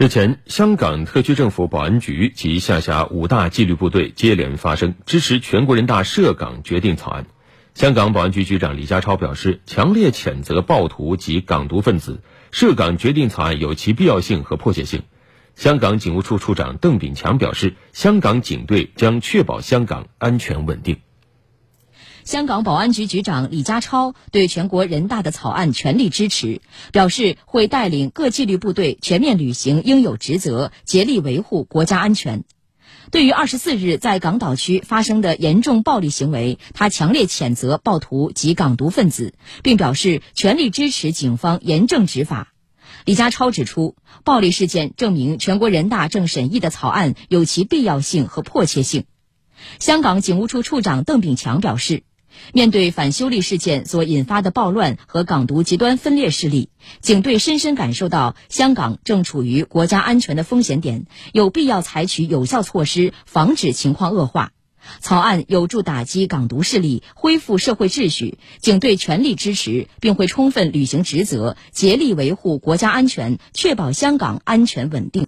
日前，香港特区政府保安局及下辖五大纪律部队接连发声，支持全国人大涉港决定草案。香港保安局局长李家超表示，强烈谴责暴徒及港独分子，涉港决定草案有其必要性和迫切性。香港警务处处长邓炳强表示，香港警队将确保香港安全稳定。香港保安局局长李家超对全国人大的草案全力支持，表示会带领各纪律部队全面履行应有职责，竭力维护国家安全。对于二十四日在港岛区发生的严重暴力行为，他强烈谴责暴徒及港独分子，并表示全力支持警方严正执法。李家超指出，暴力事件证明全国人大正审议的草案有其必要性和迫切性。香港警务处处长邓炳强表示。面对反修例事件所引发的暴乱和港独极端分裂势力，警队深深感受到香港正处于国家安全的风险点，有必要采取有效措施防止情况恶化。草案有助打击港独势力，恢复社会秩序，警队全力支持，并会充分履行职责，竭力维护国家安全，确保香港安全稳定。